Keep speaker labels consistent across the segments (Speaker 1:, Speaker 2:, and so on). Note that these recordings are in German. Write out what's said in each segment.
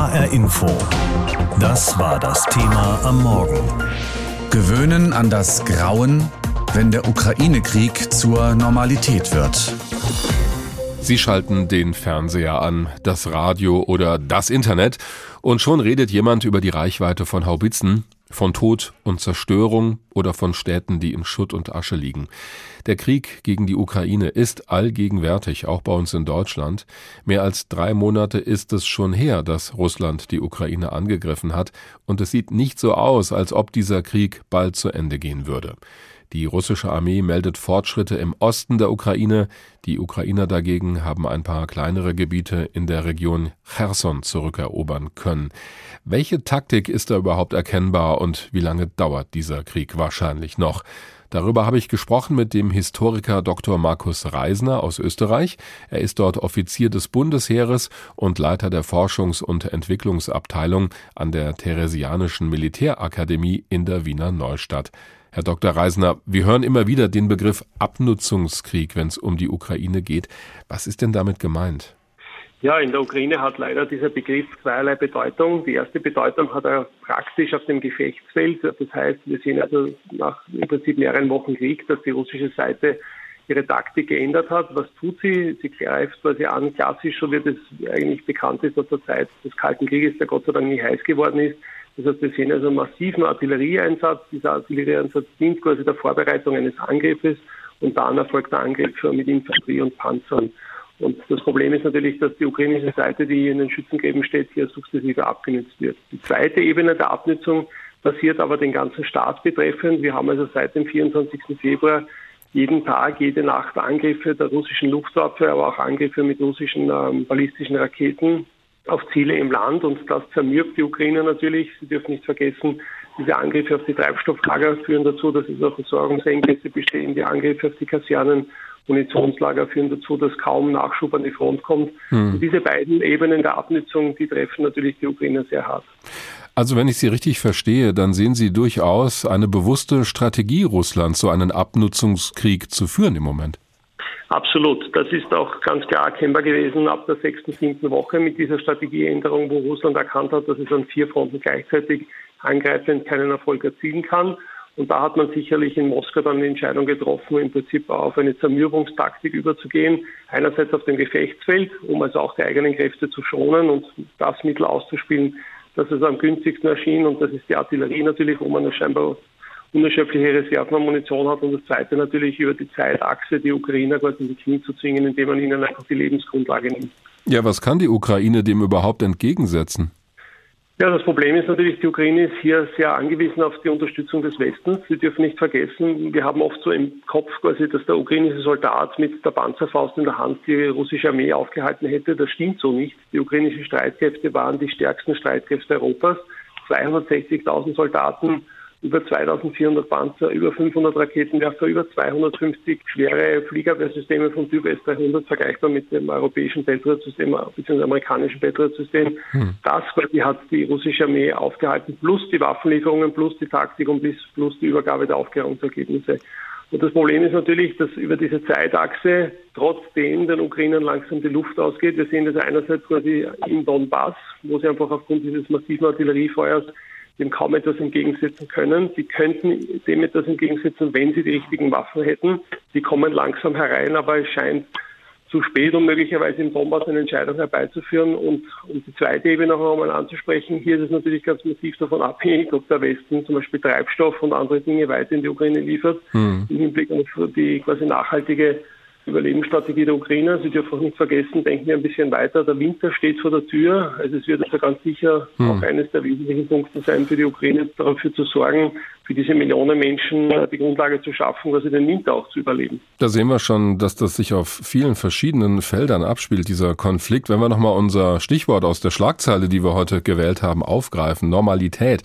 Speaker 1: HR Info. Das war das Thema am Morgen.
Speaker 2: Gewöhnen an das Grauen, wenn der Ukraine-Krieg zur Normalität wird.
Speaker 3: Sie schalten den Fernseher an, das Radio oder das Internet und schon redet jemand über die Reichweite von Haubitzen, von Tod und Zerstörung oder von Städten, die in Schutt und Asche liegen. Der Krieg gegen die Ukraine ist allgegenwärtig, auch bei uns in Deutschland. Mehr als drei Monate ist es schon her, dass Russland die Ukraine angegriffen hat, und es sieht nicht so aus, als ob dieser Krieg bald zu Ende gehen würde. Die russische Armee meldet Fortschritte im Osten der Ukraine. Die Ukrainer dagegen haben ein paar kleinere Gebiete in der Region Cherson zurückerobern können. Welche Taktik ist da überhaupt erkennbar und wie lange dauert dieser Krieg wahrscheinlich noch? Darüber habe ich gesprochen mit dem Historiker Dr. Markus Reisner aus Österreich. Er ist dort Offizier des Bundesheeres und Leiter der Forschungs- und Entwicklungsabteilung an der Theresianischen Militärakademie in der Wiener Neustadt. Herr Dr. Reisner, wir hören immer wieder den Begriff Abnutzungskrieg, wenn es um die Ukraine geht. Was ist denn damit gemeint?
Speaker 4: Ja, in der Ukraine hat leider dieser Begriff zweierlei Bedeutung. Die erste Bedeutung hat er praktisch auf dem Gefechtsfeld. Das heißt, wir sehen also nach im Prinzip mehreren Wochen Krieg, dass die russische Seite ihre Taktik geändert hat. Was tut sie? Sie greift quasi an, klassisch, so wie das eigentlich bekannt ist aus der Zeit des Kalten Krieges, der Gott sei Dank nicht heiß geworden ist. Das heißt, wir sehen also einen massiven Artillerieeinsatz. Dieser Artillerieeinsatz dient quasi der Vorbereitung eines Angriffes und dann erfolgt der Angriff mit Infanterie und Panzern. Und das Problem ist natürlich, dass die ukrainische Seite, die in den Schützengräben steht, hier sukzessive abgenutzt wird. Die zweite Ebene der Abnutzung passiert aber den ganzen Staat betreffend. Wir haben also seit dem 24. Februar jeden Tag, jede Nacht Angriffe der russischen Luftwaffe, aber auch Angriffe mit russischen ähm, ballistischen Raketen auf Ziele im Land und das zermürbt die Ukrainer natürlich. Sie dürfen nicht vergessen, diese Angriffe auf die Treibstofflager führen dazu, dass es auch Versorgungsengpässe bestehen. Die Angriffe auf die Kasernen, Munitionslager führen dazu, dass kaum Nachschub an die Front kommt. Hm. Und diese beiden Ebenen der Abnutzung, die treffen natürlich die Ukrainer sehr hart.
Speaker 3: Also wenn ich Sie richtig verstehe, dann sehen Sie durchaus eine bewusste Strategie Russlands, so einen Abnutzungskrieg zu führen im Moment.
Speaker 4: Absolut. Das ist auch ganz klar erkennbar gewesen ab der sechsten, siebten Woche mit dieser Strategieänderung, wo Russland erkannt hat, dass es an vier Fronten gleichzeitig angreifend keinen Erfolg erzielen kann. Und da hat man sicherlich in Moskau dann die Entscheidung getroffen, im Prinzip auf eine Zermürbungstaktik überzugehen. Einerseits auf dem Gefechtsfeld, um also auch die eigenen Kräfte zu schonen und das Mittel auszuspielen, das es am günstigsten erschien. Und das ist die Artillerie natürlich, wo man scheinbar unerschöpfliche Reserven an Munition hat und das zweite natürlich über die Zeitachse die Ukrainer quasi in die Knie zu zwingen, indem man ihnen einfach die Lebensgrundlage nimmt.
Speaker 3: Ja, was kann die Ukraine dem überhaupt entgegensetzen?
Speaker 4: Ja, das Problem ist natürlich, die Ukraine ist hier sehr angewiesen auf die Unterstützung des Westens. Sie dürfen nicht vergessen, wir haben oft so im Kopf quasi, dass der ukrainische Soldat mit der Panzerfaust in der Hand die russische Armee aufgehalten hätte. Das stimmt so nicht. Die ukrainischen Streitkräfte waren die stärksten Streitkräfte Europas. 260.000 Soldaten über 2400 Panzer, über 500 Raketenwerfer, über 250 schwere Fliegerwehrsysteme vom Typ S-300, vergleichbar mit dem europäischen Patriot-System bzw. amerikanischen Patriot-System. Hm. Das quasi hat die russische Armee aufgehalten, plus die Waffenlieferungen, plus die Taktik und plus die Übergabe der Aufklärungsergebnisse. Und das Problem ist natürlich, dass über diese Zeitachse trotzdem den Ukrainern langsam die Luft ausgeht. Wir sehen das einerseits quasi im Donbass, wo sie einfach aufgrund dieses massiven Artilleriefeuers dem kaum etwas entgegensetzen können. Sie könnten dem etwas entgegensetzen, wenn sie die richtigen Waffen hätten. Sie kommen langsam herein, aber es scheint zu spät, um möglicherweise im Donbass eine Entscheidung herbeizuführen. Und um die zweite Ebene noch einmal anzusprechen, hier ist es natürlich ganz massiv davon abhängig, ob der Westen zum Beispiel Treibstoff und andere Dinge weiter in die Ukraine liefert, mhm. im Hinblick auf die quasi nachhaltige Überlebensstrategie der Ukrainer. Sie dürfen auch nicht vergessen, denken wir ein bisschen weiter, der Winter steht vor der Tür. Also es wird also ganz sicher hm. auch eines der wesentlichen Punkte sein für die Ukraine, dafür zu sorgen, für diese Millionen Menschen die Grundlage zu schaffen, quasi den Winter auch zu überleben.
Speaker 3: Da sehen wir schon, dass das sich auf vielen verschiedenen Feldern abspielt, dieser Konflikt. Wenn wir nochmal unser Stichwort aus der Schlagzeile, die wir heute gewählt haben, aufgreifen, Normalität.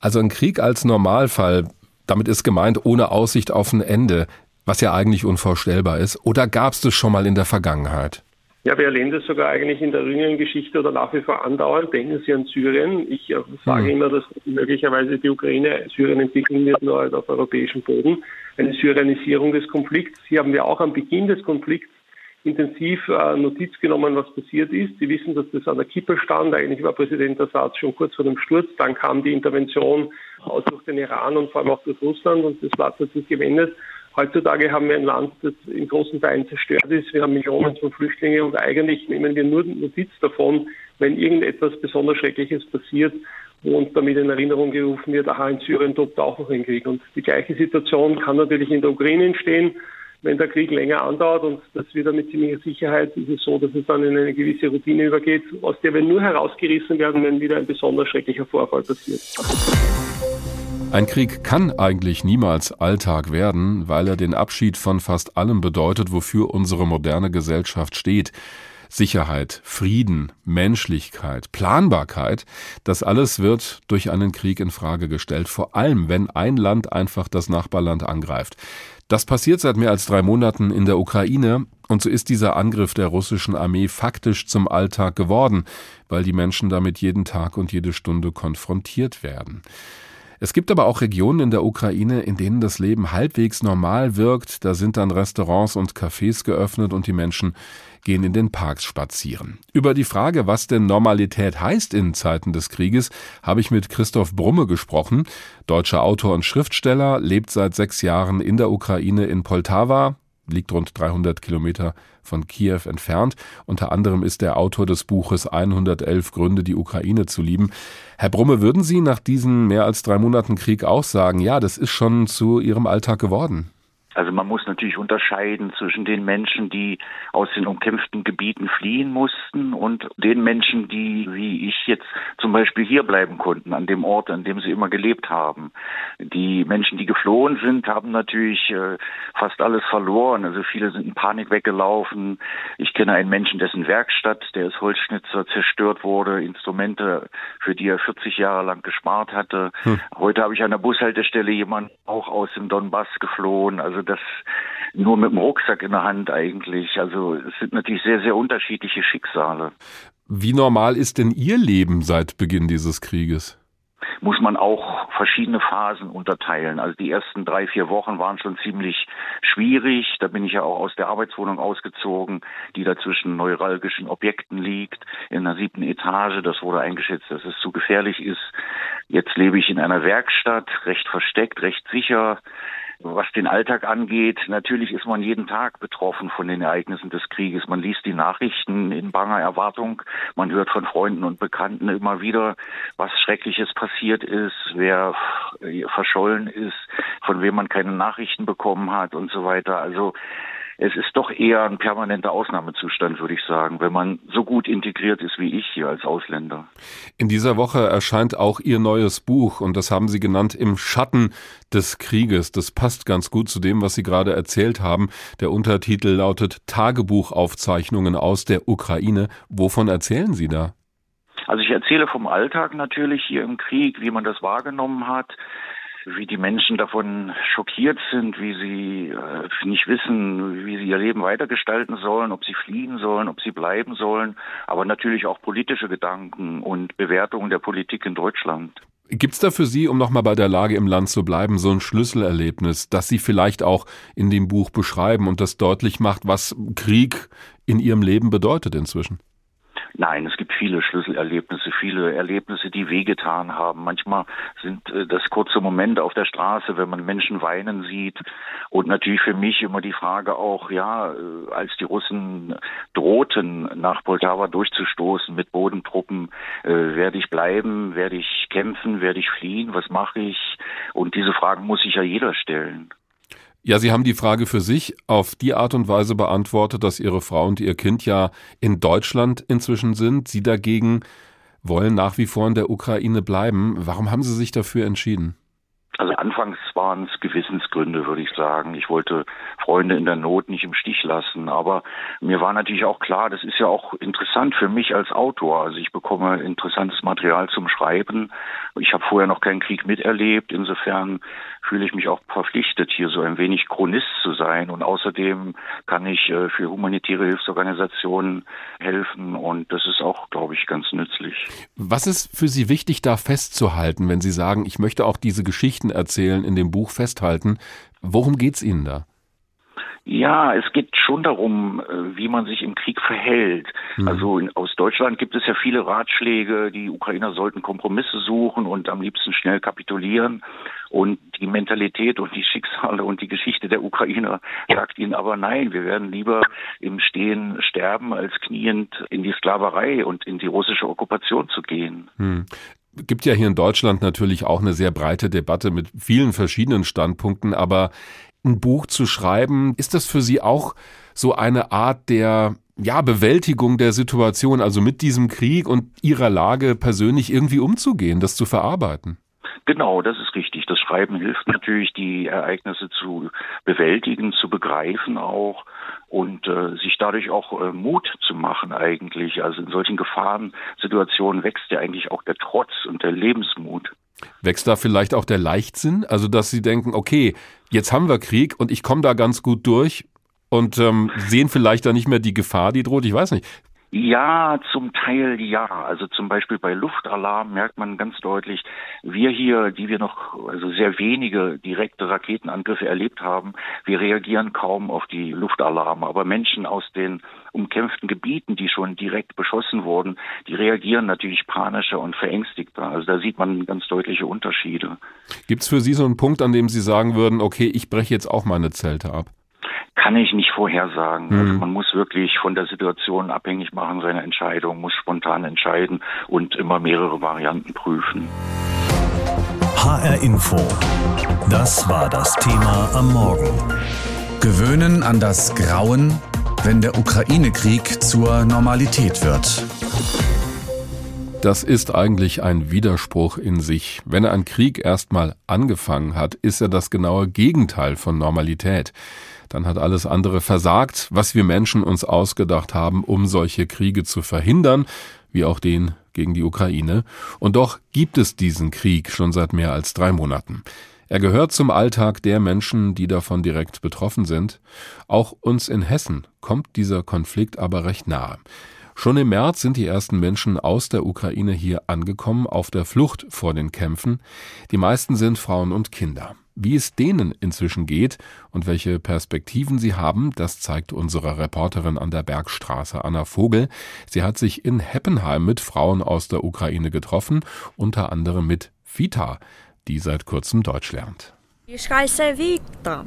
Speaker 3: Also ein Krieg als Normalfall, damit ist gemeint ohne Aussicht auf ein Ende was ja eigentlich unvorstellbar ist? Oder gab es das schon mal in der Vergangenheit?
Speaker 4: Ja, wir erleben das sogar eigentlich in der jüngeren Geschichte oder nach wie vor andauernd. Denken Sie an Syrien. Ich äh, sage hm. immer, dass möglicherweise die Ukraine Syrien entwickeln wird, nur halt auf europäischem Boden. Eine Syrianisierung des Konflikts. Hier haben wir auch am Beginn des Konflikts intensiv äh, Notiz genommen, was passiert ist. Sie wissen, dass das an der Kippe stand. Eigentlich war Präsident Assad schon kurz vor dem Sturz. Dann kam die Intervention aus durch den Iran und vor allem auch durch Russland und das Blatt hat sich gewendet. Heutzutage haben wir ein Land, das in großen Teilen zerstört ist. Wir haben Millionen von Flüchtlingen und eigentlich nehmen wir nur Notiz davon, wenn irgendetwas besonders Schreckliches passiert uns damit in Erinnerung gerufen wird, aha, in Syrien tobt auch noch ein Krieg. Und die gleiche Situation kann natürlich in der Ukraine entstehen wenn der Krieg länger andauert und das wird dann mit ziemlicher Sicherheit, ist es so, dass es dann in eine gewisse Routine übergeht, aus der wir nur herausgerissen werden, wenn wieder ein besonders schrecklicher Vorfall passiert.
Speaker 3: Ein Krieg kann eigentlich niemals Alltag werden, weil er den Abschied von fast allem bedeutet, wofür unsere moderne Gesellschaft steht. Sicherheit, Frieden, Menschlichkeit, Planbarkeit, das alles wird durch einen Krieg in Frage gestellt, vor allem wenn ein Land einfach das Nachbarland angreift. Das passiert seit mehr als drei Monaten in der Ukraine und so ist dieser Angriff der russischen Armee faktisch zum Alltag geworden, weil die Menschen damit jeden Tag und jede Stunde konfrontiert werden. Es gibt aber auch Regionen in der Ukraine, in denen das Leben halbwegs normal wirkt. Da sind dann Restaurants und Cafés geöffnet und die Menschen gehen in den Parks spazieren. Über die Frage, was denn Normalität heißt in Zeiten des Krieges, habe ich mit Christoph Brumme gesprochen. Deutscher Autor und Schriftsteller, lebt seit sechs Jahren in der Ukraine in Poltawa, liegt rund 300 Kilometer von Kiew entfernt. Unter anderem ist er Autor des Buches 111 Gründe, die Ukraine zu lieben. Herr Brumme, würden Sie nach diesen mehr als drei Monaten Krieg auch sagen, ja, das ist schon zu Ihrem Alltag geworden?
Speaker 5: Also man muss natürlich unterscheiden zwischen den Menschen, die aus den umkämpften Gebieten fliehen mussten und den Menschen, die, wie ich jetzt zum Beispiel hier bleiben konnten, an dem Ort, an dem sie immer gelebt haben. Die Menschen, die geflohen sind, haben natürlich äh, fast alles verloren. Also viele sind in Panik weggelaufen. Ich kenne einen Menschen, dessen Werkstatt, der ist Holzschnitzer, zerstört wurde, Instrumente, für die er 40 Jahre lang gespart hatte. Hm. Heute habe ich an der Bushaltestelle jemanden auch aus dem Donbass geflohen. Also das nur mit dem Rucksack in der Hand eigentlich. Also es sind natürlich sehr, sehr unterschiedliche Schicksale.
Speaker 3: Wie normal ist denn Ihr Leben seit Beginn dieses Krieges?
Speaker 5: muss man auch verschiedene Phasen unterteilen. Also die ersten drei, vier Wochen waren schon ziemlich schwierig. Da bin ich ja auch aus der Arbeitswohnung ausgezogen, die da zwischen neuralgischen Objekten liegt, in der siebten Etage. Das wurde eingeschätzt, dass es zu gefährlich ist. Jetzt lebe ich in einer Werkstatt, recht versteckt, recht sicher. Was den Alltag angeht, natürlich ist man jeden Tag betroffen von den Ereignissen des Krieges. Man liest die Nachrichten in banger Erwartung. Man hört von Freunden und Bekannten immer wieder, was Schreckliches passiert ist, wer verschollen ist, von wem man keine Nachrichten bekommen hat und so weiter. Also es ist doch eher ein permanenter Ausnahmezustand, würde ich sagen, wenn man so gut integriert ist wie ich hier als Ausländer.
Speaker 3: In dieser Woche erscheint auch Ihr neues Buch und das haben Sie genannt im Schatten des Krieges. Das passt ganz gut zu dem, was Sie gerade erzählt haben. Der Untertitel lautet Tagebuchaufzeichnungen aus der Ukraine. Wovon erzählen Sie da?
Speaker 5: Also ich erzähle vom Alltag natürlich hier im Krieg, wie man das wahrgenommen hat, wie die Menschen davon schockiert sind, wie sie nicht wissen, wie sie ihr Leben weitergestalten sollen, ob sie fliehen sollen, ob sie bleiben sollen, aber natürlich auch politische Gedanken und Bewertungen der Politik in Deutschland.
Speaker 3: Gibt es da für Sie, um nochmal bei der Lage im Land zu bleiben, so ein Schlüsselerlebnis, das Sie vielleicht auch in dem Buch beschreiben und das deutlich macht, was Krieg in Ihrem Leben bedeutet inzwischen?
Speaker 5: Nein, es gibt viele Schlüsselerlebnisse, viele Erlebnisse, die wehgetan haben. Manchmal sind äh, das kurze Momente auf der Straße, wenn man Menschen weinen sieht. Und natürlich für mich immer die Frage auch, ja, äh, als die Russen drohten, nach Poltawa durchzustoßen mit Bodentruppen, äh, werde ich bleiben, werde ich kämpfen, werde ich fliehen, was mache ich? Und diese Fragen muss sich ja jeder stellen.
Speaker 3: Ja, Sie haben die Frage für sich auf die Art und Weise beantwortet, dass Ihre Frau und Ihr Kind ja in Deutschland inzwischen sind. Sie dagegen wollen nach wie vor in der Ukraine bleiben. Warum haben Sie sich dafür entschieden?
Speaker 5: Also anfangs waren es Gewissensgründe, würde ich sagen. Ich wollte Freunde in der Not nicht im Stich lassen. Aber mir war natürlich auch klar, das ist ja auch interessant für mich als Autor. Also ich bekomme interessantes Material zum Schreiben. Ich habe vorher noch keinen Krieg miterlebt. Insofern fühle ich mich auch verpflichtet, hier so ein wenig Chronist zu sein. Und außerdem kann ich äh, für humanitäre Hilfsorganisationen helfen. Und das ist auch, glaube ich, ganz nützlich.
Speaker 3: Was ist für Sie wichtig, da festzuhalten, wenn Sie sagen, ich möchte auch diese Geschichten erzählen, in dem Buch festhalten? Worum geht es Ihnen da?
Speaker 5: Ja, es geht schon darum, äh, wie man sich im Krieg verhält. Mhm. Also in, aus Deutschland gibt es ja viele Ratschläge, die Ukrainer sollten Kompromisse suchen und am liebsten schnell kapitulieren. Und die Mentalität und die Schicksale und die Geschichte der Ukrainer sagt ihnen aber nein, wir werden lieber im Stehen sterben, als kniend in die Sklaverei und in die russische Okkupation zu gehen.
Speaker 3: Hm gibt ja hier in Deutschland natürlich auch eine sehr breite Debatte mit vielen verschiedenen Standpunkten, aber ein Buch zu schreiben, ist das für Sie auch so eine Art der ja, Bewältigung der Situation, also mit diesem Krieg und Ihrer Lage persönlich irgendwie umzugehen, das zu verarbeiten?
Speaker 5: Genau, das ist richtig. Das Schreiben hilft natürlich, die Ereignisse zu bewältigen, zu begreifen auch und äh, sich dadurch auch äh, Mut zu machen eigentlich. Also in solchen Gefahrensituationen wächst ja eigentlich auch der Trotz und der Lebensmut.
Speaker 3: Wächst da vielleicht auch der Leichtsinn? Also dass Sie denken, okay, jetzt haben wir Krieg und ich komme da ganz gut durch und ähm, sehen vielleicht da nicht mehr die Gefahr, die droht. Ich weiß nicht.
Speaker 5: Ja, zum Teil ja. Also zum Beispiel bei Luftalarm merkt man ganz deutlich, wir hier, die wir noch also sehr wenige direkte Raketenangriffe erlebt haben, wir reagieren kaum auf die Luftalarme. Aber Menschen aus den umkämpften Gebieten, die schon direkt beschossen wurden, die reagieren natürlich panischer und verängstigter. Also da sieht man ganz deutliche Unterschiede.
Speaker 3: Gibt es für Sie so einen Punkt, an dem Sie sagen würden, okay, ich breche jetzt auch meine Zelte ab?
Speaker 5: Kann ich nicht vorhersagen. Mhm. Also man muss wirklich von der Situation abhängig machen, seine Entscheidung, muss spontan entscheiden und immer mehrere Varianten prüfen.
Speaker 1: HR Info. Das war das Thema am Morgen.
Speaker 2: Gewöhnen an das Grauen, wenn der Ukraine-Krieg zur Normalität wird.
Speaker 3: Das ist eigentlich ein Widerspruch in sich. Wenn ein Krieg erstmal angefangen hat, ist er das genaue Gegenteil von Normalität dann hat alles andere versagt, was wir Menschen uns ausgedacht haben, um solche Kriege zu verhindern, wie auch den gegen die Ukraine. Und doch gibt es diesen Krieg schon seit mehr als drei Monaten. Er gehört zum Alltag der Menschen, die davon direkt betroffen sind. Auch uns in Hessen kommt dieser Konflikt aber recht nahe. Schon im März sind die ersten Menschen aus der Ukraine hier angekommen, auf der Flucht vor den Kämpfen. Die meisten sind Frauen und Kinder. Wie es denen inzwischen geht und welche Perspektiven sie haben, das zeigt unsere Reporterin an der Bergstraße Anna Vogel. Sie hat sich in Heppenheim mit Frauen aus der Ukraine getroffen, unter anderem mit Vita, die seit kurzem Deutsch lernt.
Speaker 6: Ich heiße Vita.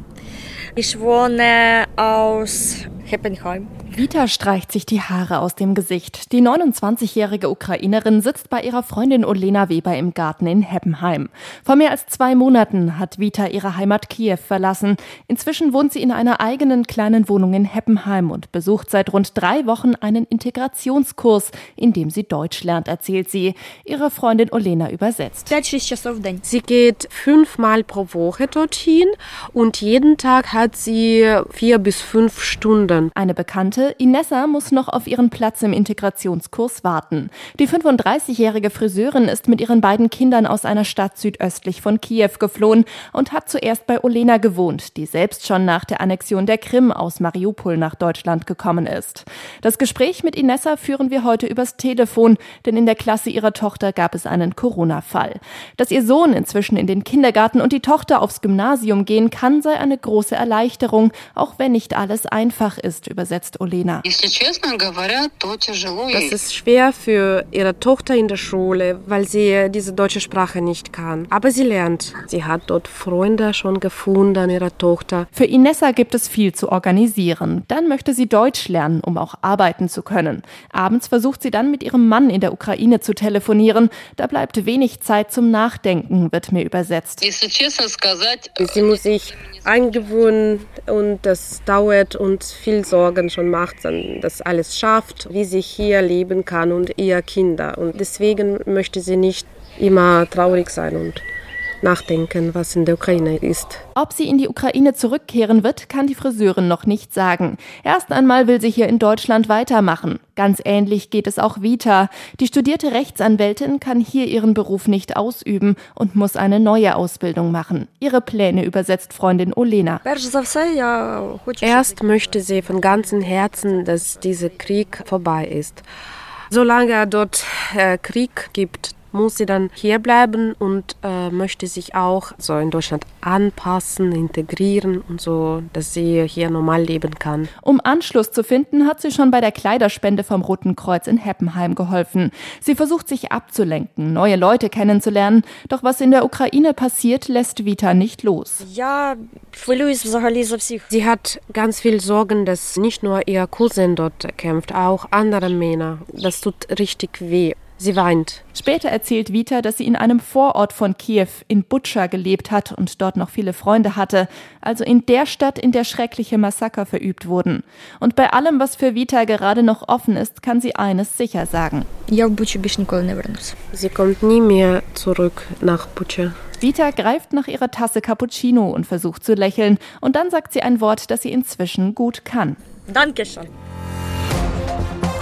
Speaker 6: Ich wohne aus Heppenheim.
Speaker 7: Vita streicht sich die Haare aus dem Gesicht. Die 29-jährige Ukrainerin sitzt bei ihrer Freundin Olena Weber im Garten in Heppenheim. Vor mehr als zwei Monaten hat Vita ihre Heimat Kiew verlassen. Inzwischen wohnt sie in einer eigenen kleinen Wohnung in Heppenheim und besucht seit rund drei Wochen einen Integrationskurs, in dem sie Deutsch lernt, erzählt sie. Ihre Freundin Olena übersetzt.
Speaker 8: Sie geht fünfmal pro Woche dorthin und jeden Tag hat sie vier bis fünf Stunden.
Speaker 7: Eine Bekannte Inessa muss noch auf ihren Platz im Integrationskurs warten. Die 35-jährige Friseurin ist mit ihren beiden Kindern aus einer Stadt südöstlich von Kiew geflohen und hat zuerst bei Olena gewohnt, die selbst schon nach der Annexion der Krim aus Mariupol nach Deutschland gekommen ist. Das Gespräch mit Inessa führen wir heute übers Telefon, denn in der Klasse ihrer Tochter gab es einen Corona-Fall. Dass ihr Sohn inzwischen in den Kindergarten und die Tochter aufs Gymnasium gehen kann, sei eine große Erleichterung, auch wenn nicht alles einfach ist, übersetzt Olena. Lena.
Speaker 8: Das ist schwer für ihre Tochter in der Schule, weil sie diese deutsche Sprache nicht kann. Aber sie lernt. Sie hat dort Freunde schon gefunden an ihrer Tochter.
Speaker 7: Für Inessa gibt es viel zu organisieren. Dann möchte sie Deutsch lernen, um auch arbeiten zu können. Abends versucht sie dann mit ihrem Mann in der Ukraine zu telefonieren. Da bleibt wenig Zeit zum Nachdenken, wird mir übersetzt.
Speaker 8: Sie muss sich eingewöhnen und das dauert und viel Sorgen schon macht, dann das alles schafft, wie sie hier leben kann und ihr Kinder. Und deswegen möchte sie nicht immer traurig sein und nachdenken, was in der Ukraine ist.
Speaker 7: Ob sie in die Ukraine zurückkehren wird, kann die Friseurin noch nicht sagen. Erst einmal will sie hier in Deutschland weitermachen. Ganz ähnlich geht es auch Vita. Die studierte Rechtsanwältin kann hier ihren Beruf nicht ausüben und muss eine neue Ausbildung machen. Ihre Pläne übersetzt Freundin Olena.
Speaker 8: Erst möchte sie von ganzem Herzen, dass dieser Krieg vorbei ist. Solange dort äh, Krieg gibt, muss sie dann hier bleiben und äh, möchte sich auch so in Deutschland anpassen, integrieren und so, dass sie hier normal leben kann.
Speaker 7: Um Anschluss zu finden, hat sie schon bei der Kleiderspende vom Roten Kreuz in Heppenheim geholfen. Sie versucht sich abzulenken, neue Leute kennenzulernen, doch was in der Ukraine passiert, lässt Vita nicht los.
Speaker 6: Ja,
Speaker 8: Sie hat ganz viel Sorgen, dass nicht nur ihr Cousin dort kämpft, auch andere Männer. Das tut richtig weh. Sie weint.
Speaker 7: Später erzählt Vita, dass sie in einem Vorort von Kiew in Butscha gelebt hat und dort noch viele Freunde hatte, also in der Stadt, in der schreckliche Massaker verübt wurden. Und bei allem, was für Vita gerade noch offen ist, kann sie eines sicher sagen.
Speaker 8: Sie kommt nie mehr zurück nach Butscha.
Speaker 7: Vita greift nach ihrer Tasse Cappuccino und versucht zu lächeln, und dann sagt sie ein Wort, das sie inzwischen gut kann.
Speaker 6: Dankeschön.